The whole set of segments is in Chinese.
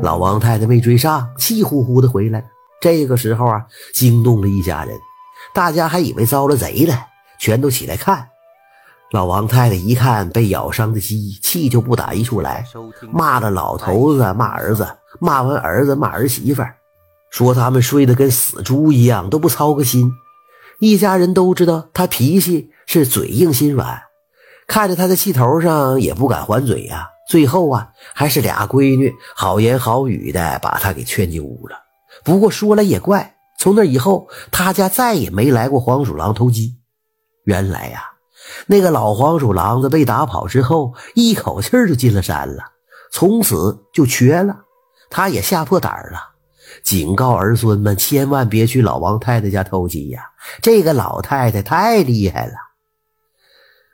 老王太太没追上，气呼呼的回来了。这个时候啊，惊动了一家人，大家还以为遭了贼了，全都起来看。老王太太一看被咬伤的鸡，气就不打一处来，骂了老头子，骂儿子，骂完儿子骂儿媳妇，说他们睡得跟死猪一样，都不操个心。一家人都知道他脾气是嘴硬心软，看着他在气头上也不敢还嘴呀。最后啊，还是俩闺女好言好语的把他给劝进屋了。不过说来也怪，从那以后，他家再也没来过黄鼠狼偷鸡。原来呀，那个老黄鼠狼子被打跑之后，一口气就进了山了，从此就瘸了。他也吓破胆了，警告儿孙们千万别去老王太太家偷鸡呀！这个老太太太厉害了。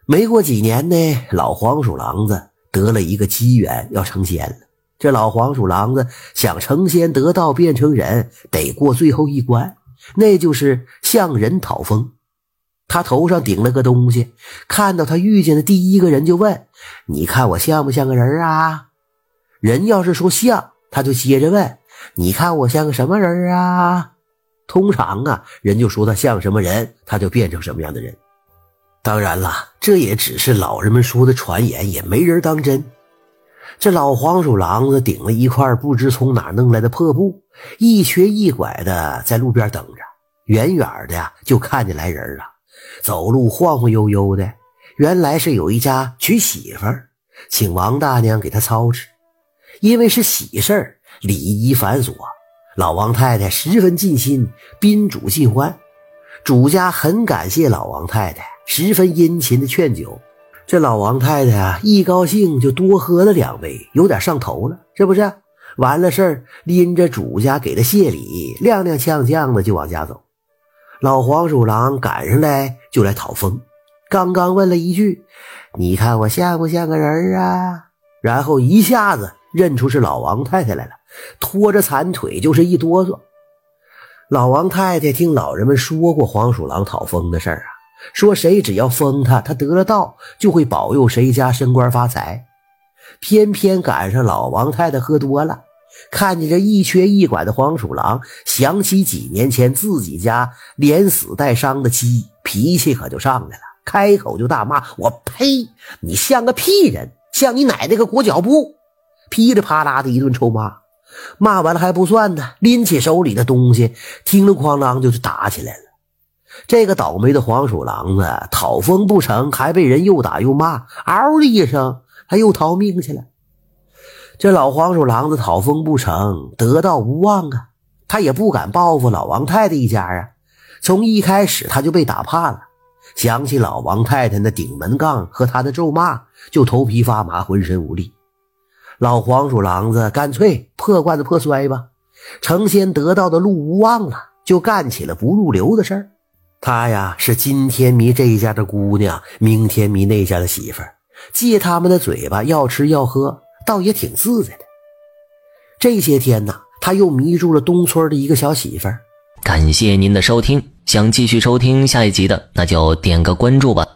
没过几年呢，老黄鼠狼子得了一个机缘，要成仙了。这老黄鼠狼子想成仙得道变成人，得过最后一关，那就是向人讨封。他头上顶了个东西，看到他遇见的第一个人就问：“你看我像不像个人啊？”人要是说像，他就接着问：“你看我像个什么人啊？”通常啊，人就说他像什么人，他就变成什么样的人。当然了，这也只是老人们说的传言，也没人当真。这老黄鼠狼子顶了一块不知从哪弄来的破布，一瘸一拐的在路边等着。远远的呀，就看见来人了，走路晃晃悠悠的。原来是有一家娶媳妇，请王大娘给他操持。因为是喜事儿，礼仪繁琐，老王太太十分尽心，宾主尽欢。主家很感谢老王太太，十分殷勤的劝酒。这老王太太啊，一高兴就多喝了两杯，有点上头了。是不是完了事儿，拎着主家给的谢礼，踉踉跄跄的就往家走。老黄鼠狼赶上来就来讨封，刚刚问了一句：“你看我像不像个人啊？”然后一下子认出是老王太太来了，拖着残腿就是一哆嗦。老王太太听老人们说过黄鼠狼讨封的事儿啊。说谁只要封他，他得了道就会保佑谁家升官发财。偏偏赶上老王太太喝多了，看见这一瘸一拐的黄鼠狼，想起几年前自己家连死带伤的鸡，脾气可就上来了，开口就大骂：“我呸！你像个屁人，像你奶奶个裹脚布！”噼里啪啦的一顿臭骂。骂完了还不算呢，拎起手里的东西，听了哐啷就是打起来了。这个倒霉的黄鼠狼子讨封不成，还被人又打又骂，嗷的一声，他又逃命去了。这老黄鼠狼子讨封不成，得道无望啊！他也不敢报复老王太太一家啊。从一开始他就被打怕了，想起老王太太那顶门杠和他的咒骂，就头皮发麻，浑身无力。老黄鼠狼子干脆破罐子破摔吧，成仙得道的路无望了，就干起了不入流的事儿。他呀是今天迷这一家的姑娘，明天迷那家的媳妇儿，借他们的嘴巴要吃要喝，倒也挺自在的。这些天呢，他又迷住了东村的一个小媳妇儿。感谢您的收听，想继续收听下一集的，那就点个关注吧。